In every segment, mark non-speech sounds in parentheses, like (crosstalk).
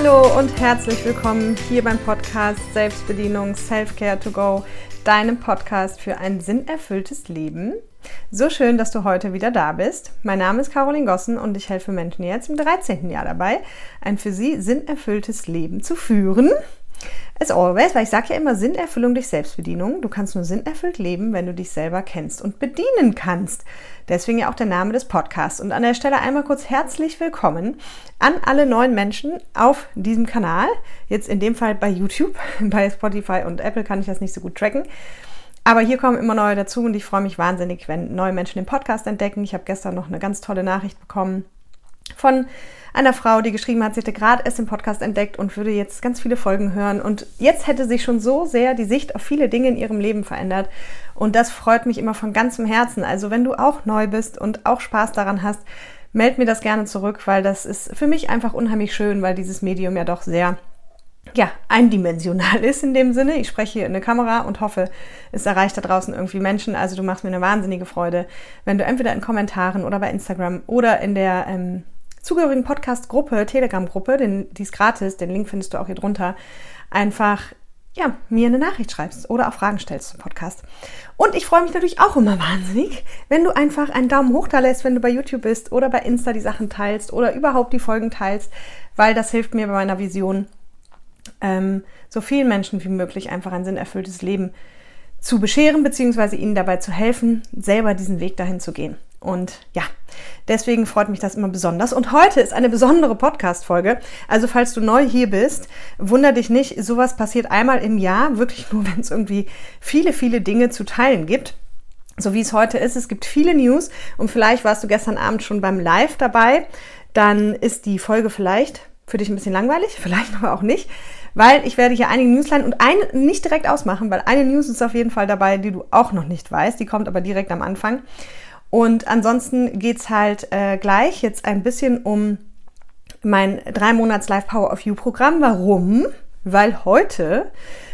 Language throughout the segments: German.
Hallo und herzlich willkommen hier beim Podcast Selbstbedienung Self-Care to Go, deinem Podcast für ein sinnerfülltes Leben. So schön, dass du heute wieder da bist. Mein Name ist Caroline Gossen und ich helfe Menschen jetzt im 13. Jahr dabei, ein für sie sinnerfülltes Leben zu führen. As always, weil ich sage ja immer Sinnerfüllung durch Selbstbedienung. Du kannst nur sinnerfüllt leben, wenn du dich selber kennst und bedienen kannst. Deswegen ja auch der Name des Podcasts. Und an der Stelle einmal kurz herzlich willkommen an alle neuen Menschen auf diesem Kanal. Jetzt in dem Fall bei YouTube, (laughs) bei Spotify und Apple kann ich das nicht so gut tracken. Aber hier kommen immer neue dazu und ich freue mich wahnsinnig, wenn neue Menschen den Podcast entdecken. Ich habe gestern noch eine ganz tolle Nachricht bekommen von einer Frau, die geschrieben hat, sie hätte gerade erst den Podcast entdeckt und würde jetzt ganz viele Folgen hören. Und jetzt hätte sich schon so sehr die Sicht auf viele Dinge in ihrem Leben verändert. Und das freut mich immer von ganzem Herzen. Also wenn du auch neu bist und auch Spaß daran hast, meld mir das gerne zurück, weil das ist für mich einfach unheimlich schön, weil dieses Medium ja doch sehr ja, eindimensional (laughs) ist in dem Sinne. Ich spreche hier in eine Kamera und hoffe, es erreicht da draußen irgendwie Menschen. Also du machst mir eine wahnsinnige Freude, wenn du entweder in Kommentaren oder bei Instagram oder in der ähm, zugehörigen Podcast-Gruppe, Telegram-Gruppe, die ist gratis, den Link findest du auch hier drunter, einfach ja, mir eine Nachricht schreibst oder auch Fragen stellst zum Podcast. Und ich freue mich natürlich auch immer wahnsinnig, wenn du einfach einen Daumen hoch da lässt, wenn du bei YouTube bist oder bei Insta die Sachen teilst oder überhaupt die Folgen teilst, weil das hilft mir bei meiner Vision, ähm, so vielen Menschen wie möglich einfach ein sinnerfülltes Leben zu bescheren, beziehungsweise ihnen dabei zu helfen, selber diesen Weg dahin zu gehen. Und ja, deswegen freut mich das immer besonders. Und heute ist eine besondere Podcast-Folge. Also, falls du neu hier bist, wunder dich nicht. Sowas passiert einmal im Jahr, wirklich nur, (laughs) wenn es irgendwie viele, viele Dinge zu teilen gibt. So wie es heute ist. Es gibt viele News und vielleicht warst du gestern Abend schon beim Live dabei. Dann ist die Folge vielleicht für dich ein bisschen langweilig, (laughs) vielleicht aber auch nicht, weil ich werde hier einige News und eine nicht direkt ausmachen, weil eine News ist auf jeden Fall dabei, die du auch noch nicht weißt. Die kommt aber direkt am Anfang. Und ansonsten geht's halt äh, gleich jetzt ein bisschen um mein drei Monats Live Power of You Programm. Warum? Weil heute,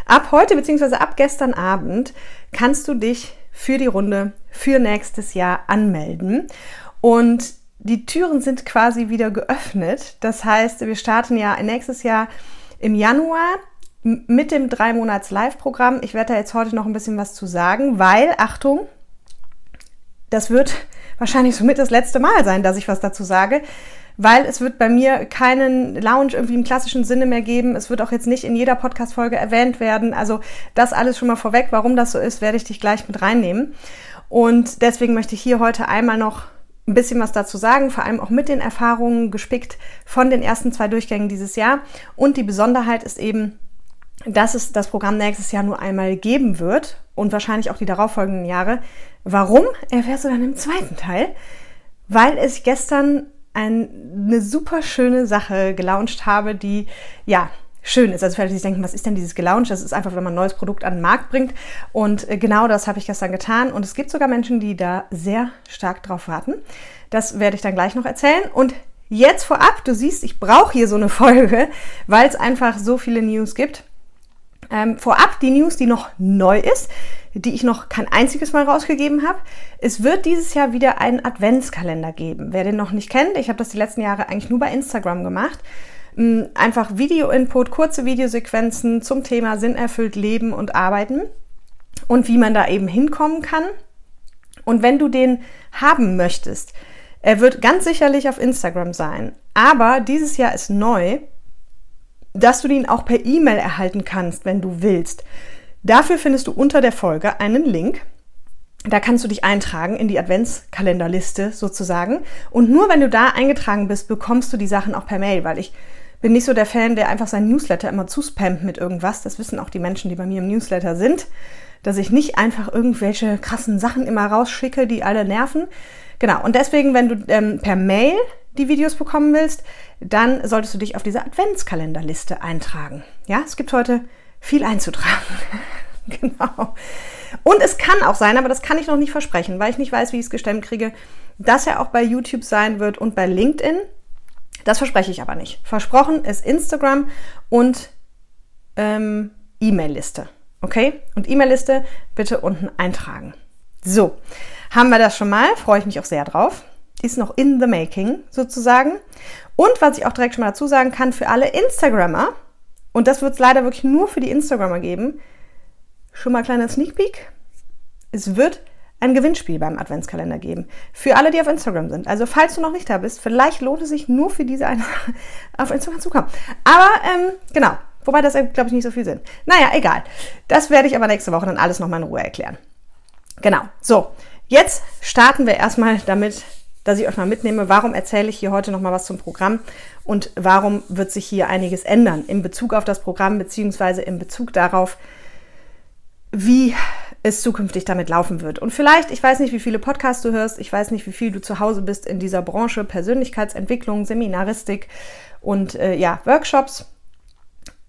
ab heute beziehungsweise ab gestern Abend kannst du dich für die Runde für nächstes Jahr anmelden. Und die Türen sind quasi wieder geöffnet. Das heißt, wir starten ja nächstes Jahr im Januar mit dem drei Monats Live Programm. Ich werde da jetzt heute noch ein bisschen was zu sagen, weil, Achtung, das wird wahrscheinlich somit das letzte Mal sein, dass ich was dazu sage, weil es wird bei mir keinen Lounge irgendwie im klassischen Sinne mehr geben. Es wird auch jetzt nicht in jeder Podcast-Folge erwähnt werden. Also das alles schon mal vorweg. Warum das so ist, werde ich dich gleich mit reinnehmen. Und deswegen möchte ich hier heute einmal noch ein bisschen was dazu sagen, vor allem auch mit den Erfahrungen gespickt von den ersten zwei Durchgängen dieses Jahr. Und die Besonderheit ist eben, dass es das Programm nächstes Jahr nur einmal geben wird und wahrscheinlich auch die darauffolgenden Jahre. Warum, erfährst du dann im zweiten Teil. Weil ich gestern ein, eine super schöne Sache gelauncht habe, die, ja, schön ist. Also vielleicht denken, was ist denn dieses gelauncht? Das ist einfach, wenn man ein neues Produkt an den Markt bringt. Und äh, genau das habe ich gestern getan. Und es gibt sogar Menschen, die da sehr stark drauf warten. Das werde ich dann gleich noch erzählen. Und jetzt vorab, du siehst, ich brauche hier so eine Folge, weil es einfach so viele News gibt. Ähm, vorab die News, die noch neu ist, die ich noch kein einziges Mal rausgegeben habe. Es wird dieses Jahr wieder einen Adventskalender geben. Wer den noch nicht kennt, ich habe das die letzten Jahre eigentlich nur bei Instagram gemacht. Ähm, einfach Video-Input, kurze Videosequenzen zum Thema Sinn erfüllt Leben und Arbeiten und wie man da eben hinkommen kann. Und wenn du den haben möchtest, er wird ganz sicherlich auf Instagram sein. Aber dieses Jahr ist neu, dass du den auch per E-Mail erhalten kannst, wenn du willst. Dafür findest du unter der Folge einen Link. Da kannst du dich eintragen in die Adventskalenderliste sozusagen. Und nur wenn du da eingetragen bist, bekommst du die Sachen auch per Mail, weil ich bin nicht so der Fan, der einfach seinen Newsletter immer zuspammt mit irgendwas. Das wissen auch die Menschen, die bei mir im Newsletter sind, dass ich nicht einfach irgendwelche krassen Sachen immer rausschicke, die alle nerven. Genau. Und deswegen, wenn du ähm, per Mail die Videos bekommen willst, dann solltest du dich auf diese Adventskalenderliste eintragen. Ja, es gibt heute viel einzutragen. (laughs) genau. Und es kann auch sein, aber das kann ich noch nicht versprechen, weil ich nicht weiß, wie ich es gestemmt kriege, dass er auch bei YouTube sein wird und bei LinkedIn. Das verspreche ich aber nicht. Versprochen ist Instagram und ähm, E-Mail-Liste. Okay? Und E-Mail-Liste bitte unten eintragen. So, haben wir das schon mal. Freue ich mich auch sehr drauf. ist noch in the making sozusagen. Und was ich auch direkt schon mal dazu sagen kann, für alle Instagrammer, und das wird es leider wirklich nur für die Instagrammer geben, schon mal kleiner Sneak Peek. Es wird ein Gewinnspiel beim Adventskalender geben. Für alle, die auf Instagram sind. Also falls du noch nicht da bist, vielleicht lohnt es sich nur für diese eine (laughs) auf Instagram zu kommen. Aber ähm, genau, wobei das glaube ich nicht so viel Sinn. Naja, egal. Das werde ich aber nächste Woche dann alles nochmal in Ruhe erklären. Genau, so. Jetzt starten wir erstmal damit, dass ich euch mal mitnehme, warum erzähle ich hier heute nochmal was zum Programm und warum wird sich hier einiges ändern in Bezug auf das Programm beziehungsweise in Bezug darauf, wie es zukünftig damit laufen wird. Und vielleicht, ich weiß nicht, wie viele Podcasts du hörst, ich weiß nicht, wie viel du zu Hause bist in dieser Branche, Persönlichkeitsentwicklung, Seminaristik und äh, ja, Workshops.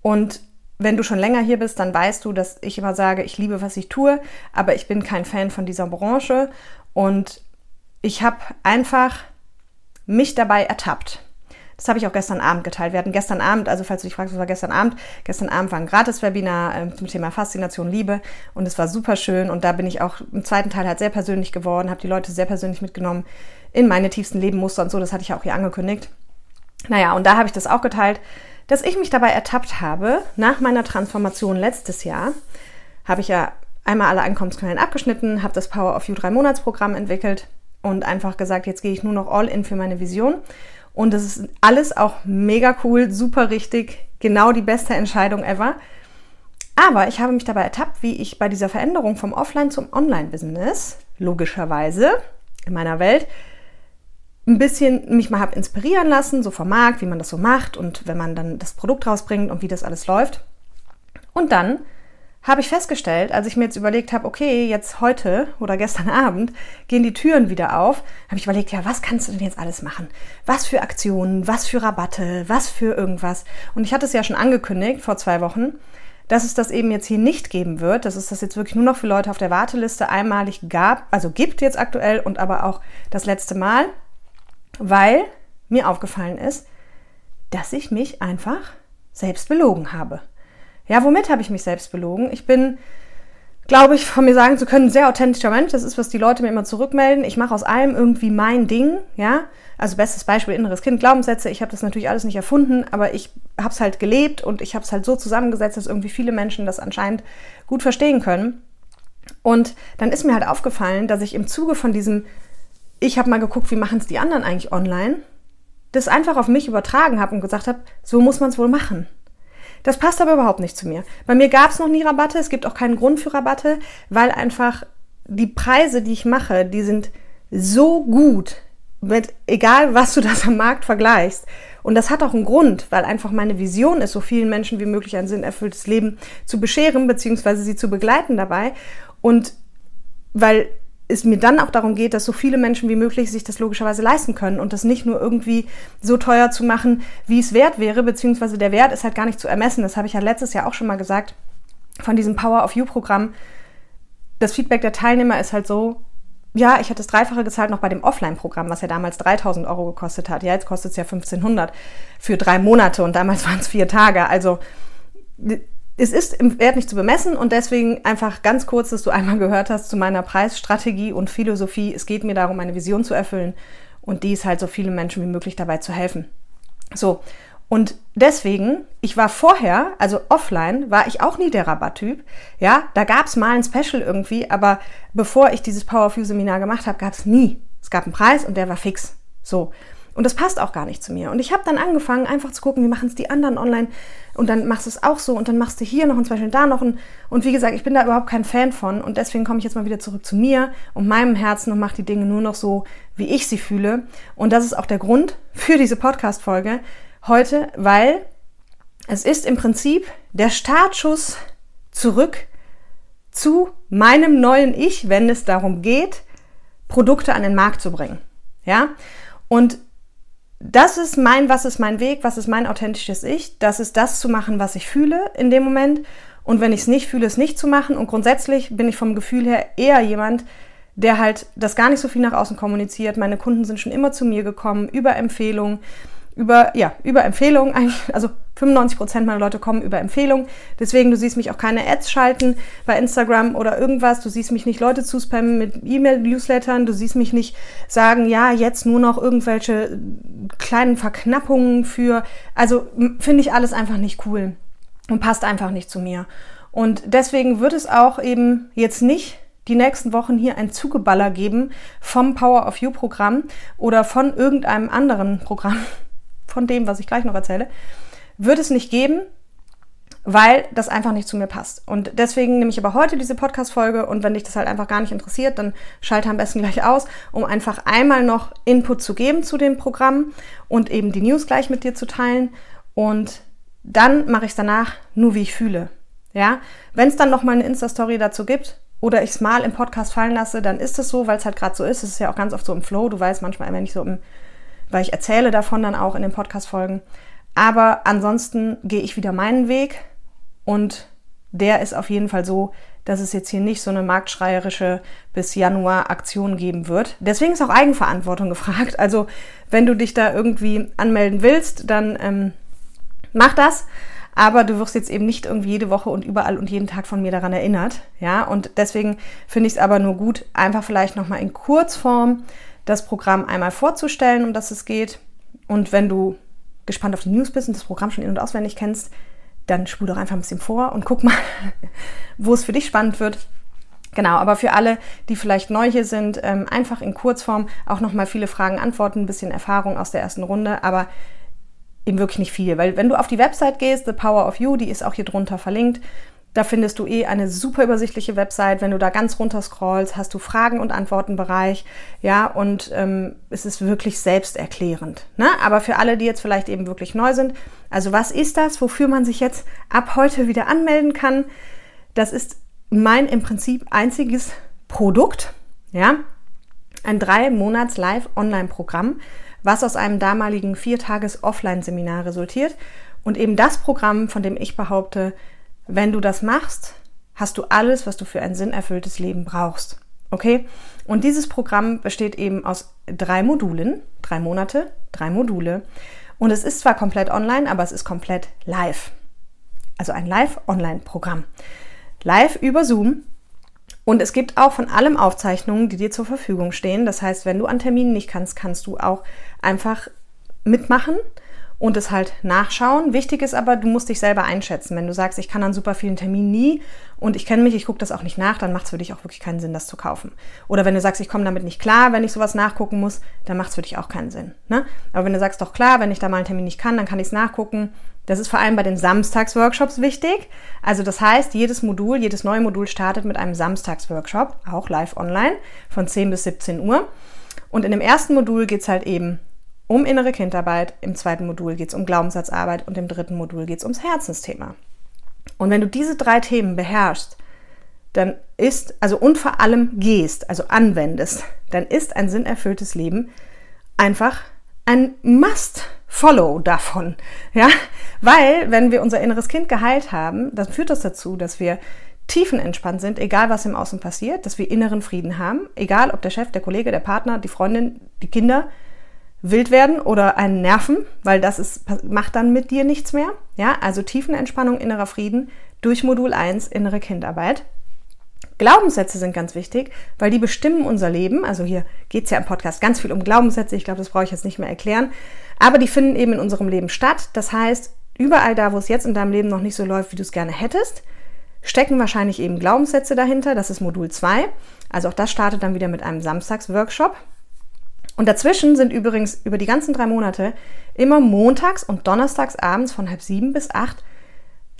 Und wenn du schon länger hier bist, dann weißt du, dass ich immer sage, ich liebe, was ich tue, aber ich bin kein Fan von dieser Branche und ich habe einfach mich dabei ertappt. Das habe ich auch gestern Abend geteilt. Wir hatten gestern Abend, also falls du dich fragst, was war gestern Abend? Gestern Abend war ein Gratis-Webinar äh, zum Thema Faszination Liebe und es war super schön und da bin ich auch im zweiten Teil halt sehr persönlich geworden, habe die Leute sehr persönlich mitgenommen in meine tiefsten Lebenmuster und so. Das hatte ich auch hier angekündigt. Naja, und da habe ich das auch geteilt, dass ich mich dabei ertappt habe, nach meiner Transformation letztes Jahr, habe ich ja einmal alle Einkommensquellen abgeschnitten, habe das Power of You 3 Monatsprogramm entwickelt und einfach gesagt, jetzt gehe ich nur noch all in für meine Vision und das ist alles auch mega cool, super richtig, genau die beste Entscheidung ever. Aber ich habe mich dabei ertappt, wie ich bei dieser Veränderung vom Offline zum Online-Business, logischerweise in meiner Welt, ein bisschen mich mal habe inspirieren lassen, so vom Markt, wie man das so macht und wenn man dann das Produkt rausbringt und wie das alles läuft. Und dann habe ich festgestellt, als ich mir jetzt überlegt habe, okay, jetzt heute oder gestern (laughs) Abend gehen die Türen wieder auf, habe ich überlegt, ja, was kannst du denn jetzt alles machen? Was für Aktionen, was für Rabatte, was für irgendwas? Und ich hatte es ja schon angekündigt vor zwei Wochen, dass es das eben jetzt hier nicht geben wird, dass es das jetzt wirklich nur noch für Leute auf der Warteliste einmalig gab, also gibt jetzt aktuell und aber auch das letzte Mal, weil mir aufgefallen ist, dass ich mich einfach selbst belogen habe. Ja, womit habe ich mich selbst belogen? Ich bin, glaube ich, von mir sagen zu können, ein sehr authentischer Mensch. Das ist, was die Leute mir immer zurückmelden. Ich mache aus allem irgendwie mein Ding, ja. Also bestes Beispiel inneres Kind, Glaubenssätze. Ich habe das natürlich alles nicht erfunden, aber ich habe es halt gelebt und ich habe es halt so zusammengesetzt, dass irgendwie viele Menschen das anscheinend gut verstehen können. Und dann ist mir halt aufgefallen, dass ich im Zuge von diesem, ich habe mal geguckt, wie machen es die anderen eigentlich online, das einfach auf mich übertragen habe und gesagt habe, so muss man es wohl machen. Das passt aber überhaupt nicht zu mir. Bei mir gab es noch nie Rabatte, es gibt auch keinen Grund für Rabatte, weil einfach die Preise, die ich mache, die sind so gut, mit, egal was du das am Markt vergleichst. Und das hat auch einen Grund, weil einfach meine Vision ist, so vielen Menschen wie möglich ein sinnerfülltes Leben zu bescheren, beziehungsweise sie zu begleiten dabei. Und weil es mir dann auch darum geht, dass so viele Menschen wie möglich sich das logischerweise leisten können und das nicht nur irgendwie so teuer zu machen, wie es wert wäre, beziehungsweise der Wert ist halt gar nicht zu ermessen. Das habe ich ja letztes Jahr auch schon mal gesagt von diesem Power of You Programm. Das Feedback der Teilnehmer ist halt so, ja, ich hatte das Dreifache gezahlt noch bei dem Offline-Programm, was ja damals 3000 Euro gekostet hat. Ja, jetzt kostet es ja 1500 für drei Monate und damals (laughs) waren es vier Tage. Also es ist im Wert nicht zu bemessen und deswegen einfach ganz kurz, dass du einmal gehört hast zu meiner Preisstrategie und Philosophie. Es geht mir darum, meine Vision zu erfüllen und dies halt so viele Menschen wie möglich dabei zu helfen. So. Und deswegen, ich war vorher, also offline, war ich auch nie der Rabatttyp. Ja, da gab es mal ein Special irgendwie, aber bevor ich dieses Power You Seminar gemacht habe, gab es nie. Es gab einen Preis und der war fix. So. Und das passt auch gar nicht zu mir. Und ich habe dann angefangen, einfach zu gucken, wie machen es die anderen online. Und dann machst du es auch so und dann machst du hier noch zum Beispiel da noch. Ein, und wie gesagt, ich bin da überhaupt kein Fan von. Und deswegen komme ich jetzt mal wieder zurück zu mir und meinem Herzen und mache die Dinge nur noch so, wie ich sie fühle. Und das ist auch der Grund für diese Podcast-Folge heute, weil es ist im Prinzip der Startschuss zurück zu meinem neuen Ich, wenn es darum geht, Produkte an den Markt zu bringen. Ja? Und das ist mein, was ist mein Weg, was ist mein authentisches Ich. Das ist das zu machen, was ich fühle in dem Moment. Und wenn ich es nicht fühle, es nicht zu machen. Und grundsätzlich bin ich vom Gefühl her eher jemand, der halt das gar nicht so viel nach außen kommuniziert. Meine Kunden sind schon immer zu mir gekommen, über Empfehlungen, über, ja, über Empfehlungen eigentlich, also 95 Prozent meiner Leute kommen über Empfehlungen. Deswegen, du siehst mich auch keine Ads schalten bei Instagram oder irgendwas. Du siehst mich nicht Leute zuspammen mit E-Mail-Newslettern. Du siehst mich nicht sagen, ja, jetzt nur noch irgendwelche kleinen Verknappungen für, also finde ich alles einfach nicht cool und passt einfach nicht zu mir. Und deswegen wird es auch eben jetzt nicht die nächsten Wochen hier ein Zugeballer geben vom Power of You Programm oder von irgendeinem anderen Programm, von dem, was ich gleich noch erzähle, wird es nicht geben, weil das einfach nicht zu mir passt. Und deswegen nehme ich aber heute diese Podcast-Folge und wenn dich das halt einfach gar nicht interessiert, dann schalte am besten gleich aus, um einfach einmal noch Input zu geben zu dem Programm und eben die News gleich mit dir zu teilen. Und dann mache ich es danach nur, wie ich fühle. Ja, wenn es dann noch mal eine Insta-Story dazu gibt, oder ich es mal im Podcast fallen lasse, dann ist es so, weil es halt gerade so ist. Es ist ja auch ganz oft so im Flow. Du weißt manchmal, wenn ich so im, weil ich erzähle davon dann auch in den Podcast-Folgen. Aber ansonsten gehe ich wieder meinen Weg und der ist auf jeden Fall so, dass es jetzt hier nicht so eine marktschreierische bis Januar Aktion geben wird. Deswegen ist auch Eigenverantwortung gefragt. (laughs) Also wenn du dich da irgendwie anmelden willst, dann ähm, mach das aber du wirst jetzt eben nicht irgendwie jede Woche und überall und jeden Tag von mir daran erinnert, ja, und deswegen finde ich es aber nur gut, einfach vielleicht nochmal in Kurzform das Programm einmal vorzustellen, um das es geht und wenn du gespannt auf die News bist und das Programm schon in- und auswendig kennst, dann spul doch einfach ein bisschen vor und guck mal, (laughs) wo es für dich spannend wird. Genau, aber für alle, die vielleicht neu hier sind, ähm, einfach in Kurzform auch nochmal viele Fragen antworten, ein bisschen Erfahrung aus der ersten Runde, aber eben wirklich nicht viel. Weil wenn du auf die Website gehst, The Power of You, die ist auch hier drunter verlinkt, da findest du eh eine super übersichtliche Website. Wenn du da ganz runter scrollst, hast du Fragen- und Antwortenbereich. Ja, und ähm, es ist wirklich selbsterklärend. Ne? Aber für alle, die jetzt vielleicht eben wirklich neu sind, also was ist das, wofür man sich jetzt ab heute wieder anmelden kann? Das ist mein im Prinzip einziges Produkt. Ja, ein drei Monats Live-Online-Programm was aus einem damaligen Viertages-Offline-Seminar resultiert. Und eben das Programm, von dem ich behaupte, wenn du das machst, hast du alles, was du für ein sinnerfülltes Leben brauchst. Okay? Und dieses Programm besteht eben aus drei Modulen, drei Monate, drei Module. Und es ist zwar komplett online, aber es ist komplett live. Also ein Live-Online-Programm. Live über Zoom und es gibt auch von allem Aufzeichnungen, die dir zur Verfügung stehen. Das heißt, wenn du an Terminen nicht kannst, kannst du auch einfach mitmachen und es halt nachschauen. Wichtig ist aber, du musst dich selber einschätzen. Wenn du sagst, ich kann an super vielen Terminen nie und ich kenne mich, ich gucke das auch nicht nach, dann macht es für dich auch wirklich keinen Sinn, das zu kaufen. Oder wenn du sagst, ich komme damit nicht klar, wenn ich sowas nachgucken muss, dann macht es für dich auch keinen Sinn. Ne? Aber wenn du sagst, doch klar, wenn ich da mal einen Termin nicht kann, dann kann ich es nachgucken, das ist vor allem bei den Samstagsworkshops wichtig. Also das heißt, jedes Modul, jedes neue Modul startet mit einem Samstagsworkshop, auch live online, von 10 bis 17 Uhr. Und in dem ersten Modul geht es halt eben um innere Kindarbeit, im zweiten Modul geht es um Glaubenssatzarbeit und im dritten Modul geht es ums Herzensthema. Und wenn du diese drei Themen beherrschst, dann ist, also und vor allem gehst, also anwendest, dann ist ein sinnerfülltes Leben einfach ein Must Follow davon. Ja, weil wenn wir unser inneres Kind geheilt haben, dann führt das dazu, dass wir tiefenentspannt sind, egal was im Außen passiert, dass wir inneren Frieden haben, egal ob der Chef, der Kollege, der Partner, die Freundin, die Kinder wild werden oder einen nerven, weil das ist, macht dann mit dir nichts mehr. Ja, also Tiefenentspannung, innerer Frieden durch Modul 1, innere Kindarbeit. Glaubenssätze sind ganz wichtig, weil die bestimmen unser Leben. Also hier geht es ja im Podcast ganz viel um Glaubenssätze. Ich glaube, das brauche ich jetzt nicht mehr erklären. Aber die finden eben in unserem Leben statt. Das heißt, überall da, wo es jetzt in deinem Leben noch nicht so läuft, wie du es gerne hättest, stecken wahrscheinlich eben Glaubenssätze dahinter. Das ist Modul 2. Also auch das startet dann wieder mit einem Samstagsworkshop. Und dazwischen sind übrigens über die ganzen drei Monate immer montags und donnerstags abends von halb sieben bis acht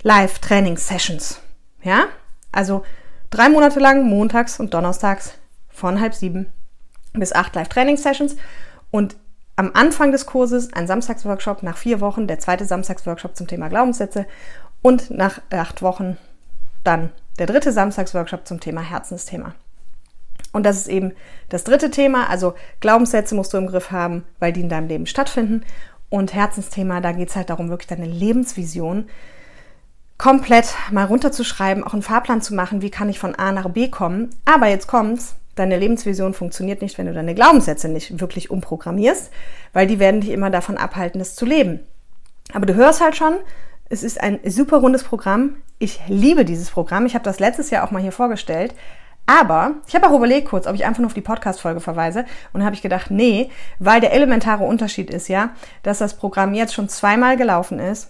Live-Training-Sessions. Ja? Also drei Monate lang montags und donnerstags von halb sieben bis acht Live-Training-Sessions. Und am Anfang des Kurses ein Samstagsworkshop, nach vier Wochen der zweite Samstagsworkshop zum Thema Glaubenssätze und nach acht Wochen dann der dritte Samstagsworkshop zum Thema Herzensthema. Und das ist eben das dritte Thema, also Glaubenssätze musst du im Griff haben, weil die in deinem Leben stattfinden. Und Herzensthema, da geht es halt darum, wirklich deine Lebensvision komplett mal runterzuschreiben, auch einen Fahrplan zu machen, wie kann ich von A nach B kommen. Aber jetzt kommt's, deine Lebensvision funktioniert nicht, wenn du deine Glaubenssätze nicht wirklich umprogrammierst, weil die werden dich immer davon abhalten, das zu leben. Aber du hörst halt schon, es ist ein super rundes Programm. Ich liebe dieses Programm. Ich habe das letztes Jahr auch mal hier vorgestellt. Aber ich habe auch überlegt kurz, ob ich einfach nur auf die Podcast-Folge verweise. Und habe ich gedacht, nee, weil der elementare Unterschied ist ja, dass das Programm jetzt schon zweimal gelaufen ist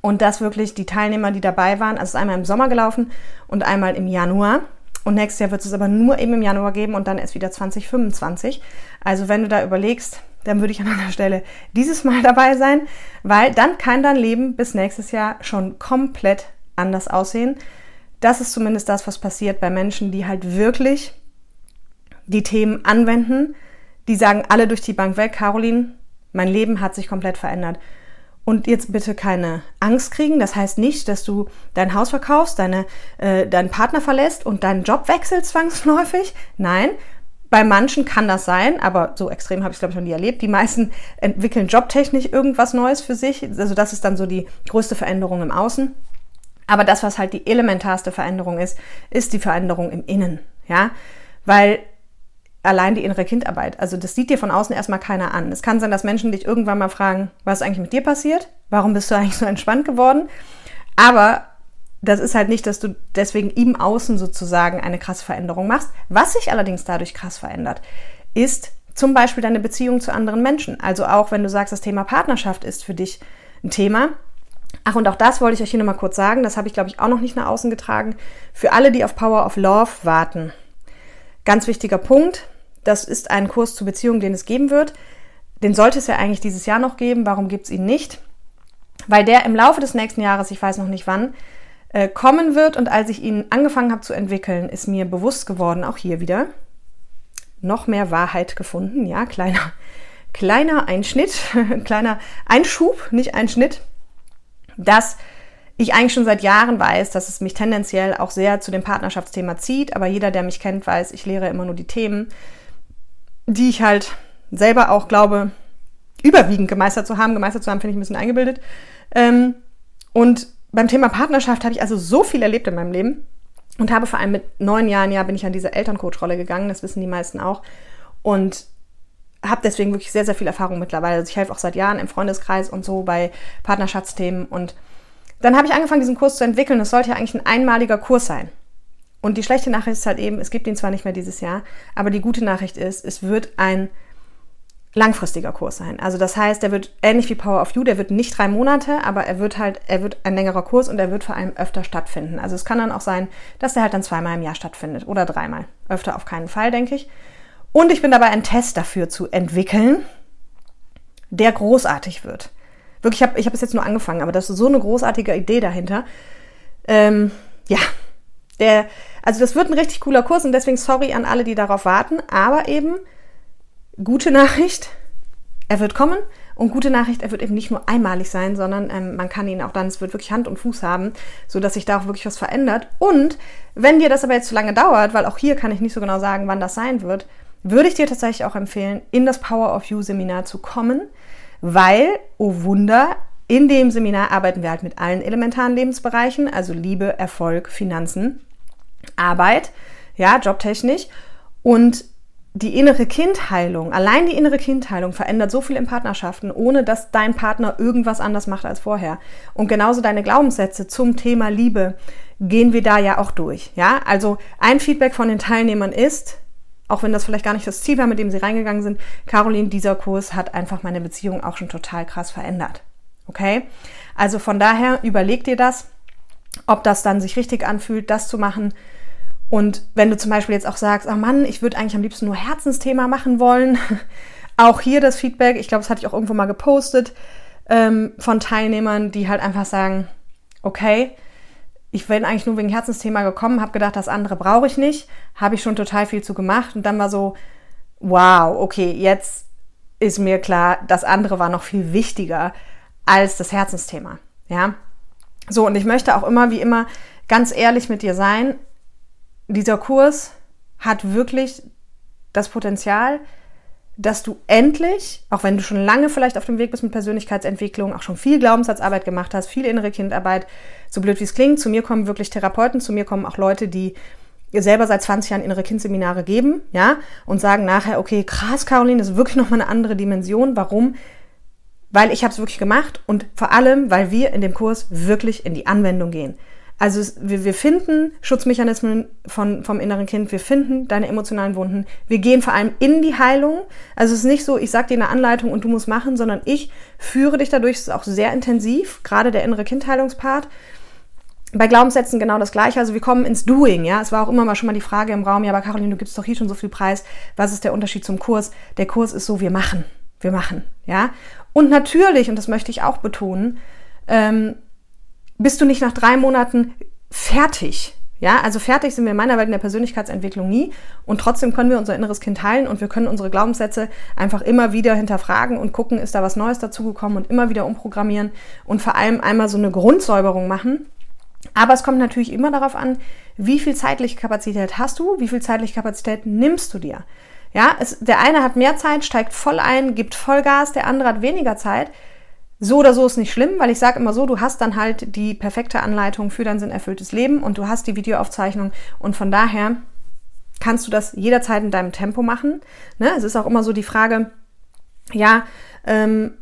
und dass wirklich die Teilnehmer, die dabei waren, also es ist einmal im Sommer gelaufen und einmal im Januar. Und nächstes Jahr wird es aber nur eben im Januar geben und dann erst wieder 2025. Also wenn du da überlegst, dann würde ich an einer Stelle dieses Mal (laughs) dabei sein, weil dann kann dein Leben bis nächstes Jahr schon komplett anders aussehen. Das ist zumindest das, was passiert bei Menschen, die halt wirklich die Themen anwenden. Die sagen alle durch die Bank weg, Caroline, mein Leben hat sich komplett verändert. Und jetzt bitte keine Angst kriegen. Das heißt nicht, dass du dein Haus verkaufst, deine, äh, deinen Partner verlässt und deinen Job wechselst zwangsläufig. Nein, bei manchen kann das sein, aber so extrem habe ich es, glaube ich, noch nie erlebt. Die meisten entwickeln jobtechnisch irgendwas Neues für sich. Also das ist dann so die größte Veränderung im Außen. Aber das, was halt die elementarste Veränderung ist, ist die Veränderung im Innen. Ja, weil allein die innere Kindarbeit, also das sieht dir von außen erstmal keiner an. Es kann sein, dass Menschen dich irgendwann mal fragen, was ist eigentlich mit dir passiert? Warum bist du eigentlich so entspannt geworden? Aber das ist halt nicht, dass du deswegen im Außen sozusagen eine krasse Veränderung machst. Was sich allerdings dadurch krass verändert, ist zum Beispiel deine Beziehung zu anderen Menschen. Also auch wenn du sagst, das Thema Partnerschaft ist für dich ein Thema, Ach, und auch das wollte ich euch hier nochmal kurz sagen. Das habe ich, glaube ich, auch noch nicht nach außen getragen. Für alle, die auf Power of Love warten. Ganz wichtiger Punkt. Das ist ein Kurs zur Beziehung, den es geben wird. Den sollte es ja eigentlich dieses Jahr noch geben. Warum gibt es ihn nicht? Weil der im Laufe des nächsten Jahres, ich weiß noch nicht wann, äh, kommen wird. Und als ich ihn angefangen habe zu entwickeln, ist mir bewusst geworden, auch hier wieder, noch mehr Wahrheit gefunden. Ja, kleiner, kleiner Einschnitt, (laughs) kleiner Einschub, nicht Einschnitt dass ich eigentlich schon seit Jahren weiß, dass es mich tendenziell auch sehr zu dem Partnerschaftsthema zieht. Aber jeder, der mich kennt, weiß, ich lehre immer nur die Themen, die ich halt selber auch glaube, überwiegend gemeistert zu haben. Gemeistert zu haben, finde ich ein bisschen eingebildet. Ähm, und beim Thema Partnerschaft habe ich also so viel erlebt in meinem Leben und habe vor allem mit neun Jahren, ja, bin ich an diese Elterncoach-Rolle gegangen. Das wissen die meisten auch. Und habe deswegen wirklich sehr, sehr viel Erfahrung mittlerweile. Also ich helfe auch seit Jahren im Freundeskreis und so bei Partnerschaftsthemen. Und dann habe ich angefangen, diesen Kurs zu entwickeln. Es sollte ja eigentlich ein einmaliger Kurs sein. Und die schlechte Nachricht ist halt eben, es gibt ihn zwar nicht mehr dieses Jahr, aber die gute Nachricht ist, es wird ein langfristiger Kurs sein. Also das heißt, der wird ähnlich wie Power of You, der wird nicht drei Monate, aber er wird halt, er wird ein längerer Kurs und er wird vor allem öfter stattfinden. Also es kann dann auch sein, dass der halt dann zweimal im Jahr stattfindet oder dreimal. Öfter auf keinen Fall, denke ich. Und ich bin dabei, einen Test dafür zu entwickeln, der großartig wird. Wirklich, ich habe ich hab es jetzt nur angefangen, aber das ist so eine großartige Idee dahinter. Ähm, ja, der, also das wird ein richtig cooler Kurs und deswegen sorry an alle, die darauf warten, aber eben gute Nachricht, er wird kommen und gute Nachricht, er wird eben nicht nur einmalig sein, sondern ähm, man kann ihn auch dann, es wird wirklich Hand und Fuß haben, sodass sich da auch wirklich was verändert. Und wenn dir das aber jetzt zu lange dauert, weil auch hier kann ich nicht so genau sagen, wann das sein wird, würde ich dir tatsächlich auch empfehlen, in das Power of You Seminar zu kommen, weil, oh Wunder, in dem Seminar arbeiten wir halt mit allen elementaren Lebensbereichen, also Liebe, Erfolg, Finanzen, Arbeit, ja, jobtechnisch und die innere Kindheilung, allein die innere Kindheilung verändert so viel in Partnerschaften, ohne dass dein Partner irgendwas anders macht als vorher. Und genauso deine Glaubenssätze zum Thema Liebe gehen wir da ja auch durch. Ja, also ein Feedback von den Teilnehmern ist, auch wenn das vielleicht gar nicht das Ziel war, mit dem sie reingegangen sind, Caroline, dieser Kurs hat einfach meine Beziehung auch schon total krass verändert. Okay? Also von daher überleg dir das, ob das dann sich richtig anfühlt, das zu machen. Und wenn du zum Beispiel jetzt auch sagst, ach Mann, ich würde eigentlich am liebsten nur Herzensthema machen wollen, (laughs) auch hier das Feedback, ich glaube, das hatte ich auch irgendwo mal gepostet, ähm, von Teilnehmern, die halt einfach sagen, okay, ich bin eigentlich nur wegen Herzensthema gekommen, habe gedacht, das andere brauche ich nicht, habe ich schon total viel zu gemacht und dann war so, wow, okay, jetzt ist mir klar, das andere war noch viel wichtiger als das Herzensthema, ja. So, und ich möchte auch immer, wie immer, ganz ehrlich mit dir sein, dieser Kurs hat wirklich das Potenzial, dass du endlich, auch wenn du schon lange vielleicht auf dem Weg bist mit Persönlichkeitsentwicklung, auch schon viel Glaubenssatzarbeit gemacht hast, viel innere Kindarbeit, so blöd wie es klingt, zu mir kommen wirklich Therapeuten, zu mir kommen auch Leute, die selber seit 20 Jahren innere Kindseminare geben, ja, und sagen nachher, okay, krass, Caroline, das ist wirklich nochmal eine andere Dimension. Warum? Weil ich habe es wirklich gemacht und vor allem, weil wir in dem Kurs wirklich in die Anwendung gehen. Also wir, wir finden Schutzmechanismen von, vom inneren Kind, wir finden deine emotionalen Wunden, wir gehen vor allem in die Heilung. Also es ist nicht so, ich sage dir eine Anleitung und du musst machen, sondern ich führe dich dadurch, es ist auch sehr intensiv, gerade der innere Kindheilungspart. Bei Glaubenssätzen genau das gleiche. Also wir kommen ins Doing, ja. Es war auch immer mal schon mal die Frage im Raum, ja, aber Caroline, du gibst doch hier schon so viel Preis. Was ist der Unterschied zum Kurs? Der Kurs ist so, wir machen. Wir machen, ja. Und natürlich, und das möchte ich auch betonen, ähm, bist du nicht nach drei Monaten fertig. Ja, also fertig sind wir in meiner Welt in der Persönlichkeitsentwicklung nie und trotzdem können wir unser inneres Kind heilen und wir können unsere Glaubenssätze einfach immer wieder hinterfragen und gucken, ist da was Neues dazugekommen und immer wieder umprogrammieren und vor allem einmal so eine Grundsäuberung machen. Aber es kommt natürlich immer darauf an, wie viel zeitliche Kapazität hast du, wie viel zeitliche Kapazität nimmst du dir. Ja, es, der eine hat mehr Zeit, steigt voll ein, gibt Vollgas, der andere hat weniger Zeit. So oder so ist nicht schlimm, weil ich sage immer so, du hast dann halt die perfekte Anleitung für dein sinnerfülltes Leben und du hast die Videoaufzeichnung und von daher kannst du das jederzeit in deinem Tempo machen. Ne? Es ist auch immer so die Frage, ja, ähm,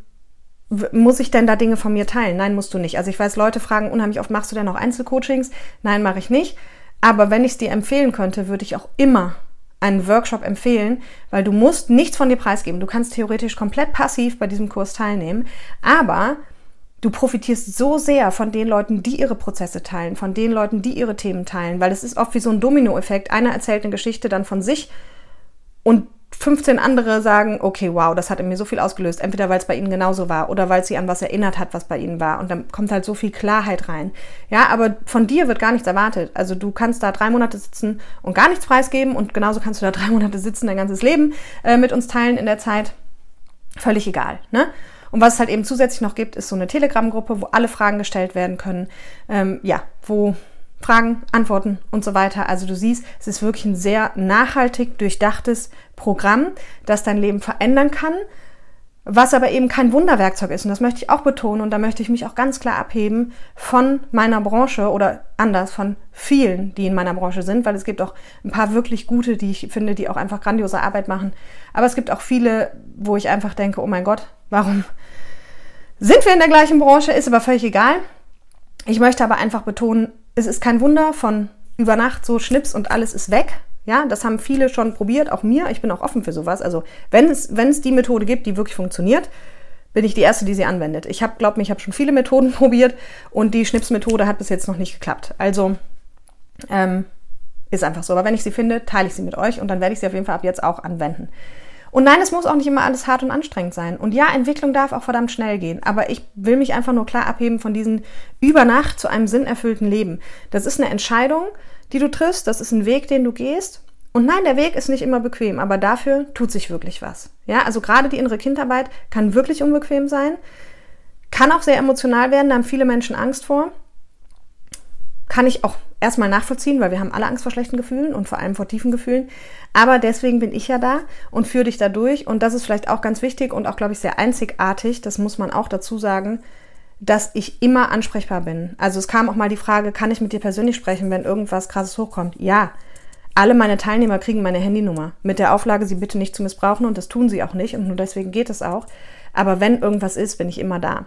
muss ich denn da Dinge von mir teilen? Nein, musst du nicht. Also ich weiß, Leute fragen unheimlich oft, machst du denn auch Einzelcoachings? Nein, mache ich nicht. Aber wenn ich es dir empfehlen könnte, würde ich auch immer einen Workshop empfehlen, weil du musst nichts von dir preisgeben. Du kannst theoretisch komplett passiv bei diesem Kurs teilnehmen, aber du profitierst so sehr von den Leuten, die ihre Prozesse teilen, von den Leuten, die ihre Themen teilen, weil es ist oft wie so ein Dominoeffekt. Einer erzählt eine Geschichte dann von sich und 15 andere sagen, okay, wow, das hat in mir so viel ausgelöst. Entweder weil es bei ihnen genauso war oder weil sie an was erinnert hat, was bei ihnen war. Und dann kommt halt so viel Klarheit rein. Ja, aber von dir wird gar nichts erwartet. Also du kannst da drei Monate sitzen und gar nichts preisgeben und genauso kannst du da (laughs) drei Monate sitzen, dein ganzes Leben äh, mit uns teilen in der Zeit. Völlig egal. Ne? Und was es halt eben zusätzlich noch gibt, ist so eine Telegram-Gruppe, wo alle Fragen gestellt werden können. Ähm, ja, wo Fragen, Antworten und so weiter. Also du siehst, es ist wirklich ein sehr nachhaltig durchdachtes Programm, das dein Leben verändern kann, was aber eben kein Wunderwerkzeug ist. Und das möchte ich auch betonen und da möchte ich mich auch ganz klar abheben von meiner Branche oder anders von vielen, die in meiner Branche sind, weil es gibt auch ein paar wirklich gute, die ich finde, die auch einfach grandiose Arbeit machen. Aber es gibt auch viele, wo ich einfach denke, oh mein Gott, warum sind wir in der gleichen Branche? Ist aber völlig egal. Ich möchte aber einfach betonen, es ist kein Wunder von über Nacht so Schnips und alles ist weg. Ja, das haben viele schon probiert, auch mir. Ich bin auch offen für sowas. Also wenn es, wenn es die Methode gibt, die wirklich funktioniert, bin ich die Erste, die sie anwendet. Ich habe, glaube ich habe schon viele Methoden (laughs) probiert und die Schnipsmethode hat bis jetzt noch nicht geklappt. Also ähm, ist einfach so. Aber wenn ich sie finde, teile ich sie mit euch und dann werde ich sie auf jeden Fall ab jetzt auch anwenden. Und nein, es muss auch nicht immer alles hart und anstrengend sein. Und ja, Entwicklung darf auch verdammt schnell gehen. Aber ich will mich einfach nur klar abheben von diesem über Nacht zu einem sinnerfüllten Leben. Das ist eine Entscheidung, die du triffst. Das ist ein Weg, den du gehst. Und nein, der Weg ist nicht immer bequem, aber dafür tut sich wirklich was. Ja, also gerade die innere Kindarbeit kann wirklich unbequem sein, kann auch sehr emotional werden, da haben viele Menschen Angst vor. Kann ich auch erstmal nachvollziehen, weil wir haben alle Angst vor schlechten Gefühlen und vor allem vor tiefen Gefühlen. Aber deswegen bin ich ja da und führe dich da durch. Und das ist vielleicht auch ganz wichtig und auch, glaube ich, sehr einzigartig. Das muss man auch dazu sagen, dass ich immer ansprechbar bin. Also es kam auch mal die Frage, kann ich mit dir persönlich sprechen, wenn irgendwas krasses hochkommt? Ja. Alle meine Teilnehmer kriegen meine Handynummer mit der Auflage, sie bitte nicht zu missbrauchen und das tun sie auch nicht und nur deswegen geht es auch. Aber wenn irgendwas ist, bin ich immer da.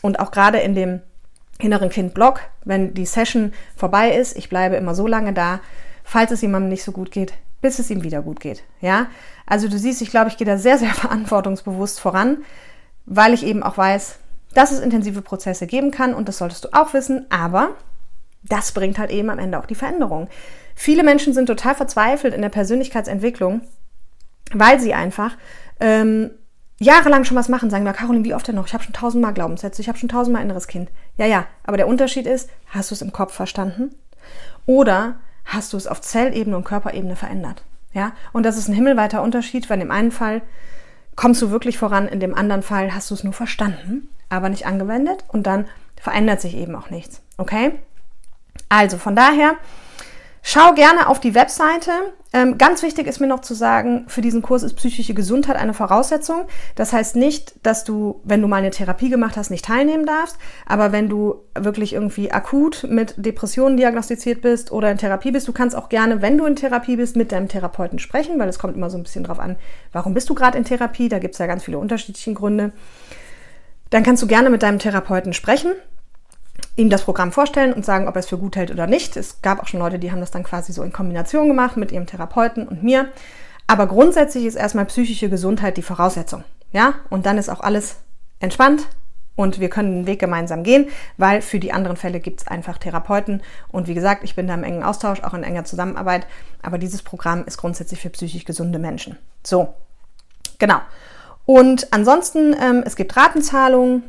Und auch gerade in dem inneren Kind-Blog, wenn die Session vorbei ist, ich bleibe immer so lange da, falls es jemandem nicht so gut geht, bis es ihm wieder gut geht. Ja, also du siehst, ich glaube, ich gehe da sehr, sehr (laughs) verantwortungsbewusst voran, weil ich eben auch weiß, dass es intensive Prozesse geben kann und das solltest du auch wissen, aber das bringt halt eben am Ende auch die Veränderung. Viele Menschen sind total verzweifelt in der Persönlichkeitsentwicklung, weil sie einfach ähm, jahrelang schon was machen, sagen, na Caroline, wie oft denn noch? Ich habe schon tausendmal Glaubenssätze, ich habe schon tausendmal inneres Kind. Ja, ja, aber der Unterschied ist, hast du es im Kopf verstanden? Oder hast du es auf Zellebene und Körperebene verändert? Ja, und das ist ein himmelweiter Unterschied, weil in dem einen Fall kommst du wirklich voran, in dem anderen Fall hast du es nur verstanden, aber nicht angewendet und dann verändert sich eben auch nichts. Okay? Also von daher, Schau gerne auf die Webseite. Ähm, ganz wichtig ist mir noch zu sagen, für diesen Kurs ist psychische Gesundheit eine Voraussetzung. Das heißt nicht, dass du, wenn du mal eine Therapie gemacht hast, nicht teilnehmen darfst. Aber wenn du wirklich irgendwie akut mit Depressionen diagnostiziert bist oder in Therapie bist, du kannst auch gerne, wenn du in Therapie bist, mit deinem Therapeuten sprechen, weil es kommt immer so ein bisschen drauf an, warum bist du gerade in Therapie? Da gibt es ja ganz viele unterschiedliche Gründe. Dann kannst du gerne mit deinem Therapeuten sprechen ihm das Programm vorstellen und sagen, ob er es für gut hält oder nicht. Es gab auch schon Leute, die haben das dann quasi so in Kombination gemacht mit ihrem Therapeuten und mir. Aber grundsätzlich ist erstmal psychische Gesundheit die Voraussetzung. Ja, und dann ist auch alles entspannt und wir können den Weg gemeinsam gehen, weil für die anderen Fälle gibt es einfach Therapeuten. Und wie gesagt, ich bin da im engen Austausch, auch in enger Zusammenarbeit. Aber dieses Programm ist grundsätzlich für psychisch gesunde Menschen. So, genau. Und ansonsten, ähm, es gibt Ratenzahlungen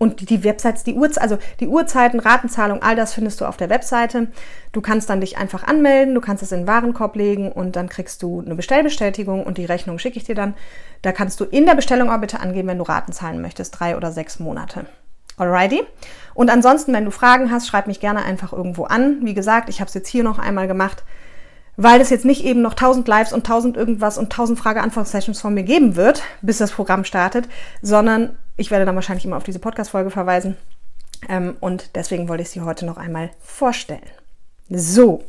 und die Websites, die Uhrzeit, also die Uhrzeiten, Ratenzahlung, all das findest du auf der Webseite. Du kannst dann dich einfach anmelden, du kannst es in den Warenkorb legen und dann kriegst du eine Bestellbestätigung und die Rechnung schicke ich dir dann. Da kannst du in der Bestellung auch bitte angeben, wenn du Raten zahlen möchtest, drei oder sechs Monate. Alrighty. Und ansonsten, wenn du Fragen hast, schreib mich gerne einfach irgendwo an. Wie gesagt, ich habe es jetzt hier noch einmal gemacht, weil es jetzt nicht eben noch 1000 Lives und 1000 irgendwas und 1000 Frage-Antwort-Sessions von mir geben wird, bis das Programm startet, sondern ich werde dann wahrscheinlich immer auf diese Podcast-Folge verweisen. Ähm, und deswegen wollte ich sie heute noch einmal vorstellen. So.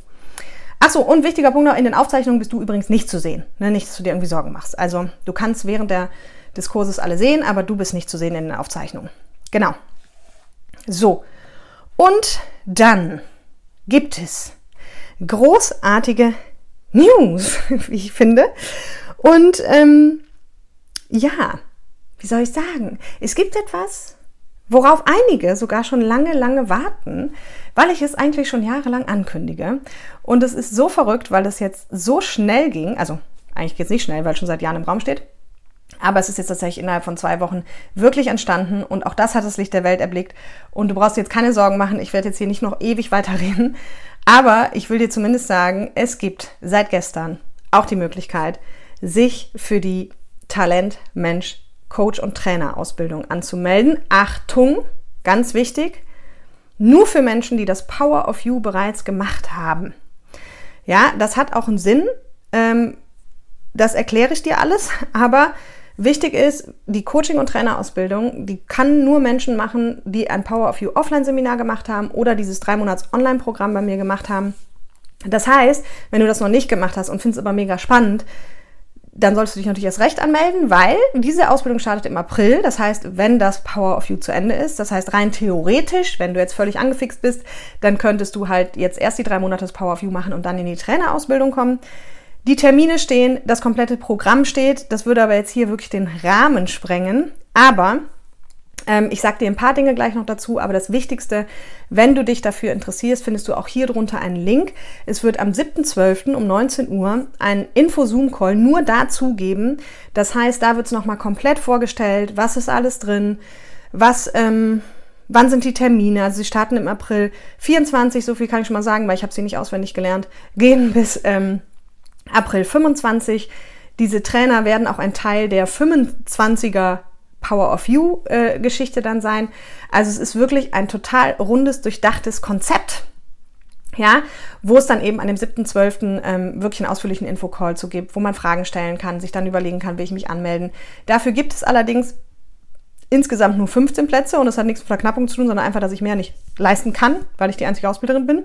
Achso, und wichtiger Punkt noch, in den Aufzeichnungen bist du übrigens nicht zu sehen. Ne? Nicht, dass du dir irgendwie Sorgen machst. Also du kannst während der, des Kurses alle sehen, aber du bist nicht zu sehen in den Aufzeichnungen. Genau. So. Und dann gibt es großartige News, (laughs) wie ich finde. Und ähm, ja, wie soll ich sagen, es gibt etwas, worauf einige sogar schon lange, lange warten, weil ich es eigentlich schon jahrelang ankündige. Und es ist so verrückt, weil es jetzt so schnell ging, also eigentlich geht es nicht schnell, weil es schon seit Jahren im Raum steht. Aber es ist jetzt tatsächlich innerhalb von zwei Wochen wirklich entstanden und auch das hat das Licht der Welt erblickt. Und du brauchst dir jetzt keine Sorgen machen, ich werde jetzt hier nicht noch ewig weiterreden. Aber ich will dir zumindest sagen, es gibt seit gestern auch die Möglichkeit, sich für die Talent Mensch Coach- und Trainerausbildung anzumelden. Achtung, ganz wichtig, nur für Menschen, die das Power of You bereits gemacht haben. Ja, das hat auch einen Sinn. Ähm, das erkläre ich dir alles, (laughs) aber wichtig ist, die Coaching- und Trainerausbildung, die kann nur Menschen machen, die ein Power of You Offline-Seminar gemacht haben oder dieses drei Monats Online-Programm bei mir gemacht haben. Das heißt, wenn du das noch nicht gemacht hast und findest es aber mega spannend, dann solltest du dich natürlich erst recht anmelden, weil diese Ausbildung startet im April. Das heißt, wenn das Power of You zu Ende ist, das heißt rein theoretisch, wenn du jetzt völlig angefixt bist, dann könntest du halt jetzt erst die drei Monate das Power of You machen und dann in die Trainerausbildung kommen. Die Termine stehen, das komplette Programm steht. Das würde aber jetzt hier wirklich den Rahmen sprengen. Aber ich sage dir ein paar Dinge gleich noch dazu, aber das Wichtigste, wenn du dich dafür interessierst, findest du auch hier drunter einen Link. Es wird am 7.12. um 19 Uhr einen Info-Zoom-Call nur dazu geben. Das heißt, da wird es nochmal komplett vorgestellt, was ist alles drin, was... Ähm, Wann sind die Termine? Also sie starten im April 24, so viel kann ich schon mal sagen, weil ich habe sie nicht auswendig gelernt, gehen bis ähm, April 25. Diese Trainer werden auch ein Teil der 25er Power of You äh, dann sein. Also es ist wirklich ein total rundes, durchdachtes Konzept. Ja, wo es dann eben an dem 7.12. Ähm, wirklich einen ausführlichen Infocall zu gibt, wo man Fragen stellen kann, sich dann überlegen kann, will ich mich anmelden. Dafür gibt es allerdings insgesamt nur 15 Plätze und das hat nichts mit Verknappung zu tun, sondern einfach, dass ich mehr nicht leisten kann, weil ich die einzige Ausbilderin bin.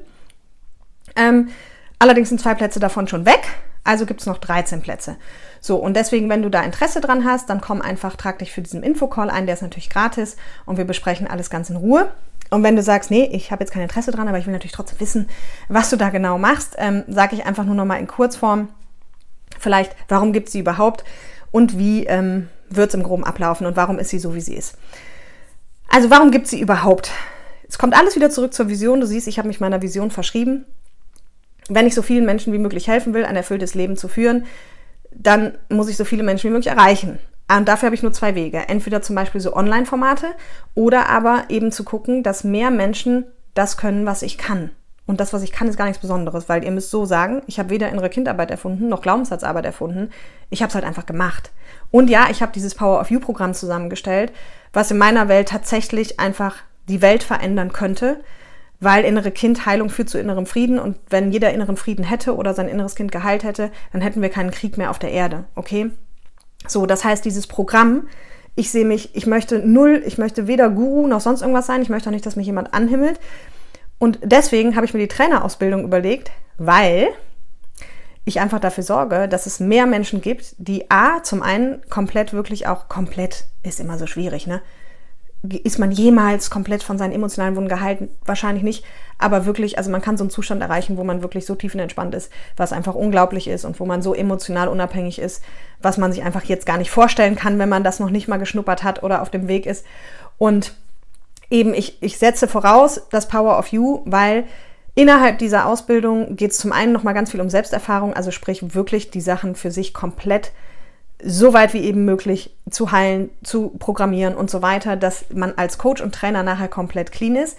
Ähm, allerdings sind zwei Plätze davon schon weg, also gibt es noch 13 Plätze. So, und deswegen, wenn du da Interesse dran hast, dann komm einfach, trag dich für diesen Infocall ein, der ist natürlich gratis und wir besprechen alles ganz in Ruhe. Und wenn du sagst, nee, ich habe jetzt kein Interesse dran, aber ich will natürlich trotzdem wissen, was du da genau machst, ähm, sage ich einfach nur nochmal in Kurzform, vielleicht, warum gibt es sie überhaupt und wie ähm, wird es im Groben ablaufen und warum ist sie so, wie sie ist. Also warum gibt es sie überhaupt? Es kommt alles wieder zurück zur Vision. Du siehst, ich habe mich meiner Vision verschrieben. Wenn ich so vielen Menschen wie möglich helfen will, ein erfülltes Leben zu führen, dann muss ich so viele Menschen wie möglich erreichen. Und dafür habe ich nur zwei Wege. Entweder zum Beispiel so Online-Formate oder aber eben zu gucken, dass mehr Menschen das können, was ich kann. Und das, was ich kann, ist gar nichts Besonderes, weil ihr müsst so sagen, ich habe weder innere Kindarbeit erfunden noch Glaubenssatzarbeit erfunden. Ich habe es halt einfach gemacht. Und ja, ich habe dieses Power of You-Programm zusammengestellt, was in meiner Welt tatsächlich einfach die Welt verändern könnte, weil innere Kindheilung führt zu innerem Frieden und wenn jeder inneren Frieden hätte oder sein inneres Kind geheilt hätte, dann hätten wir keinen Krieg mehr auf der Erde, okay? So, das heißt, dieses Programm, ich sehe mich, ich möchte null, ich möchte weder Guru noch sonst irgendwas sein, ich möchte auch nicht, dass mich jemand anhimmelt. Und deswegen habe ich mir die Trainerausbildung überlegt, weil ich einfach dafür sorge, dass es mehr Menschen gibt, die A, zum einen komplett wirklich auch komplett, ist immer so schwierig, ne? Ist man jemals komplett von seinen emotionalen Wunden geheilt? Wahrscheinlich nicht. Aber wirklich, also man kann so einen Zustand erreichen, wo man wirklich so tiefenentspannt ist, was einfach unglaublich ist und wo man so emotional unabhängig ist, was man sich einfach jetzt gar nicht vorstellen kann, wenn man das noch nicht mal geschnuppert hat oder auf dem Weg ist. Und eben, ich, ich setze voraus das Power of You, weil innerhalb dieser Ausbildung geht es zum einen nochmal ganz viel um Selbsterfahrung, also sprich wirklich die Sachen für sich komplett so weit wie eben möglich zu heilen, zu programmieren und so weiter, dass man als Coach und Trainer nachher komplett clean ist.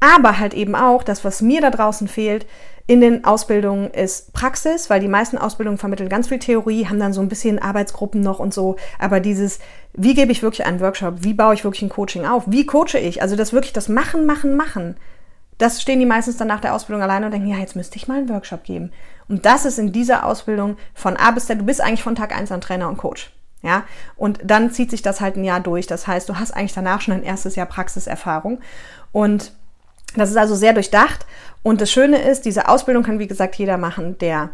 Aber halt eben auch, das, was mir da draußen fehlt, in den Ausbildungen ist Praxis, weil die meisten Ausbildungen vermitteln ganz viel Theorie, haben dann so ein bisschen Arbeitsgruppen noch und so. Aber dieses, wie gebe ich wirklich einen Workshop? Wie baue ich wirklich ein Coaching auf? Wie coache ich? Also das wirklich das Machen, Machen, Machen. Das stehen die meistens dann nach der Ausbildung alleine und denken, ja, jetzt müsste ich mal einen Workshop geben. Und das ist in dieser Ausbildung von A bis Z, du bist eigentlich von Tag 1 an Trainer und Coach. Ja, und dann zieht sich das halt ein Jahr durch. Das heißt, du hast eigentlich danach schon ein erstes Jahr Praxiserfahrung. Und das ist also sehr durchdacht. Und das Schöne ist, diese Ausbildung kann, wie gesagt, jeder machen, der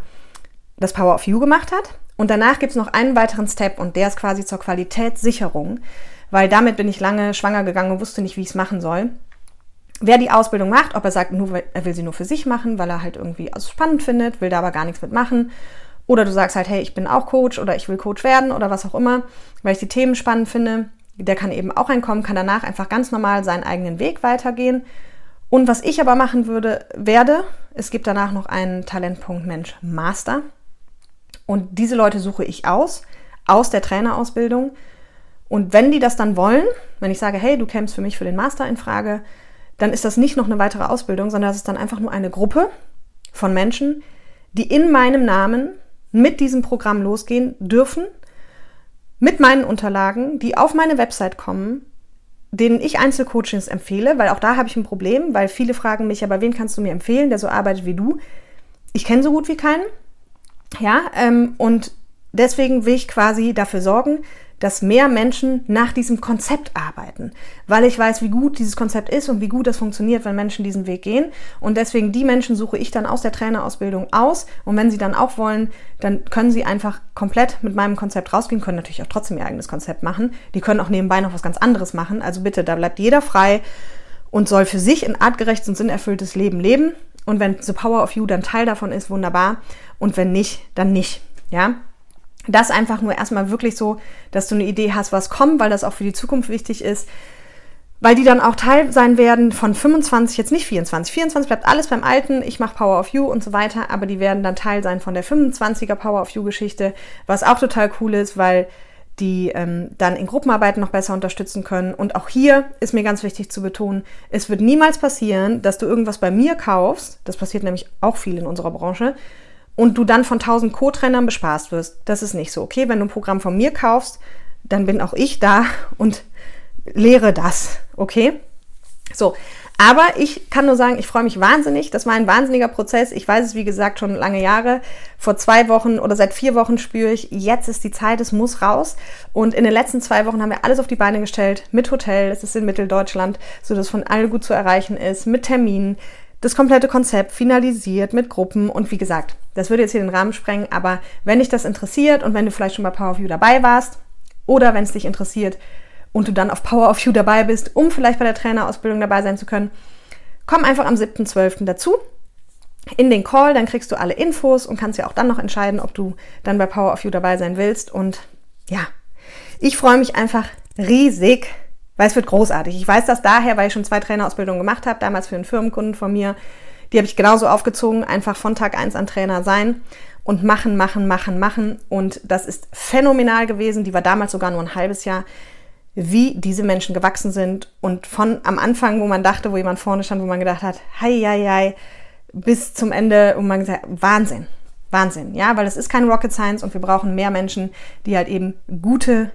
das Power of You gemacht hat. Und danach gibt es noch einen weiteren Step und der ist quasi zur Qualitätssicherung, weil damit bin ich lange schwanger gegangen und wusste nicht, wie ich es machen soll wer die Ausbildung macht, ob er sagt, nur, er will sie nur für sich machen, weil er halt irgendwie also spannend findet, will da aber gar nichts mitmachen. Oder du sagst halt, hey, ich bin auch Coach oder ich will Coach werden oder was auch immer, weil ich die Themen spannend finde. Der kann eben auch reinkommen, kann danach einfach ganz normal seinen eigenen Weg weitergehen. Und was ich aber machen würde, werde, es gibt danach noch einen Talentpunkt Mensch Master. Und diese Leute suche ich aus, aus der Trainerausbildung. Und wenn die das dann wollen, wenn ich sage, hey, du kämst für mich für den Master in Frage, dann ist das nicht noch eine weitere Ausbildung, sondern das ist dann einfach nur eine Gruppe von Menschen, die in meinem Namen mit diesem Programm losgehen dürfen, mit meinen Unterlagen, die auf meine Website kommen, denen ich Einzelcoachings empfehle, weil auch da habe ich ein Problem, weil viele fragen mich, aber wen kannst du mir empfehlen, der so arbeitet wie du? Ich kenne so gut wie keinen. Ja, ähm, und deswegen will ich quasi dafür sorgen, dass mehr Menschen nach diesem Konzept arbeiten, weil ich weiß, wie gut dieses Konzept ist und wie gut das funktioniert, wenn Menschen diesen Weg gehen. Und deswegen die Menschen suche ich dann aus der Trainerausbildung aus. Und wenn sie dann auch wollen, dann können sie einfach komplett mit meinem Konzept rausgehen, können natürlich auch trotzdem ihr eigenes Konzept machen. Die können auch nebenbei noch was ganz anderes machen. Also bitte, da bleibt jeder frei und soll für sich ein artgerechtes und sinnerfülltes Leben leben. Und wenn The Power of You dann Teil davon ist, wunderbar. Und wenn nicht, dann nicht. Ja, das einfach nur erstmal wirklich so, dass du eine Idee hast, was kommt, weil das auch für die Zukunft wichtig ist. Weil die dann auch Teil sein werden von 25, jetzt nicht 24. 24 bleibt alles beim Alten, ich mache Power of You und so weiter, aber die werden dann Teil sein von der 25er Power of You Geschichte, was auch total cool ist, weil die ähm, dann in Gruppenarbeiten noch besser unterstützen können. Und auch hier ist mir ganz wichtig zu betonen, es wird niemals passieren, dass du irgendwas bei mir kaufst, das passiert nämlich auch viel in unserer Branche, und du dann von 1000 Co-Trainern bespaßt wirst. Das ist nicht so. Okay, wenn du ein Programm von mir kaufst, dann bin auch ich da und lehre das. Okay? So. Aber ich kann nur sagen, ich freue mich wahnsinnig. Das war ein wahnsinniger Prozess. Ich weiß es, wie gesagt, schon lange Jahre. Vor zwei Wochen oder seit vier Wochen spüre ich, jetzt ist die Zeit, es muss raus. Und in den letzten zwei Wochen haben wir alles auf die Beine gestellt. Mit Hotel, es ist in Mitteldeutschland, sodass von allen gut zu erreichen ist. Mit Terminen das komplette Konzept finalisiert mit Gruppen und wie gesagt, das würde jetzt hier den Rahmen sprengen, aber wenn dich das interessiert und wenn du vielleicht schon bei Power of You dabei warst oder wenn es dich interessiert und du dann auf Power of You dabei bist, um vielleicht bei der Trainerausbildung dabei sein zu können, komm einfach am 7.12. dazu in den Call, dann kriegst du alle Infos und kannst ja auch dann noch entscheiden, ob du dann bei Power of You dabei sein willst und ja, ich freue mich einfach riesig weil es wird großartig. Ich weiß das daher, weil ich schon zwei Trainerausbildungen gemacht habe, damals für einen Firmenkunden von mir. Die habe ich genauso aufgezogen, einfach von Tag eins an Trainer sein und machen, machen, machen, machen. Und das ist phänomenal gewesen. Die war damals sogar nur ein halbes Jahr, wie diese Menschen gewachsen sind. Und von am Anfang, wo man dachte, wo jemand vorne stand, wo man gedacht hat, hei, hei, hei, bis zum Ende, wo man gesagt hat, Wahnsinn. Wahnsinn, ja, weil es ist kein Rocket Science und wir brauchen mehr Menschen, die halt eben gute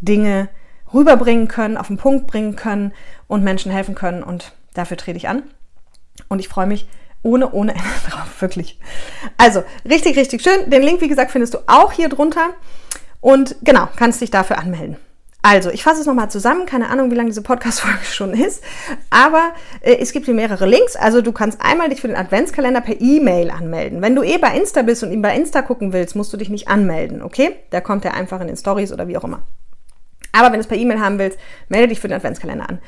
Dinge rüberbringen können, auf den Punkt bringen können und Menschen helfen können. Und dafür trete ich an. Und ich freue mich ohne, ohne Ende (laughs) drauf, wirklich. Also, richtig, richtig schön. Den Link, wie gesagt, findest du auch hier drunter. Und genau, kannst dich dafür anmelden. Also, ich fasse es nochmal zusammen. Keine Ahnung, wie lange diese Podcast-Folge (laughs) schon ist. Aber äh, es gibt hier mehrere Links. Also, du kannst einmal dich für den Adventskalender per E-Mail anmelden. Wenn du eh bei Insta bist und ihn bei Insta gucken willst, musst du dich nicht anmelden, okay? Da kommt er einfach in den Stories oder wie auch immer. Aber wenn du es per E-Mail haben willst, melde dich für den Adventskalender an.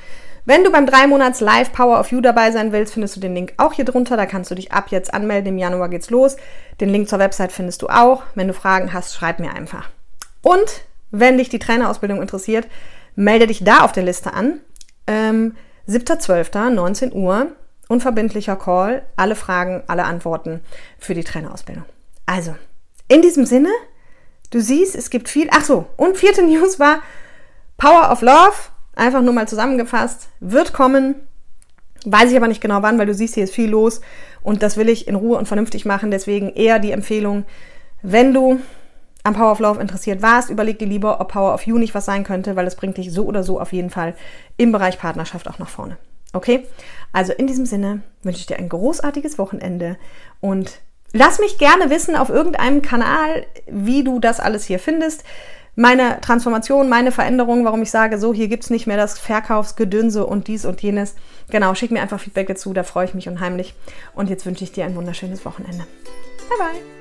Wenn du beim 3 Monats Live Power of You dabei sein willst, findest du den Link auch hier drunter. Da kannst du dich ab jetzt anmelden. Im Januar geht's los. Den Link zur Website findest du auch. Wenn du Fragen hast, schreib mir einfach. Und wenn dich die Trainerausbildung interessiert, melde dich da auf der Liste an. Ähm, 7.12., 19 Uhr, unverbindlicher Call, alle Fragen, alle Antworten für die Trainerausbildung. Also, in diesem Sinne, du siehst, es gibt viel. Ach so, und vierte (laughs) News war Power of Love Einfach nur mal zusammengefasst, wird kommen. Weiß ich aber nicht genau wann, weil du siehst, hier ist viel los und das will ich in Ruhe und vernünftig machen. Deswegen eher die Empfehlung, wenn du am Power of Love interessiert warst, überleg dir lieber, ob Power of You nicht was sein könnte, weil es bringt dich so oder so auf jeden Fall im Bereich Partnerschaft auch nach vorne. Okay? Also in diesem Sinne wünsche ich dir ein großartiges Wochenende und lass mich gerne wissen auf irgendeinem Kanal, wie du das alles hier findest meine Transformation, meine Veränderung, warum ich sage, so, hier gibt es nicht mehr das Verkaufsgedönse und dies und jenes. Genau, schick mir einfach Feedback dazu, da freue ich mich unheimlich. Und jetzt wünsche ich dir ein wunderschönes Wochenende. Bye, bye.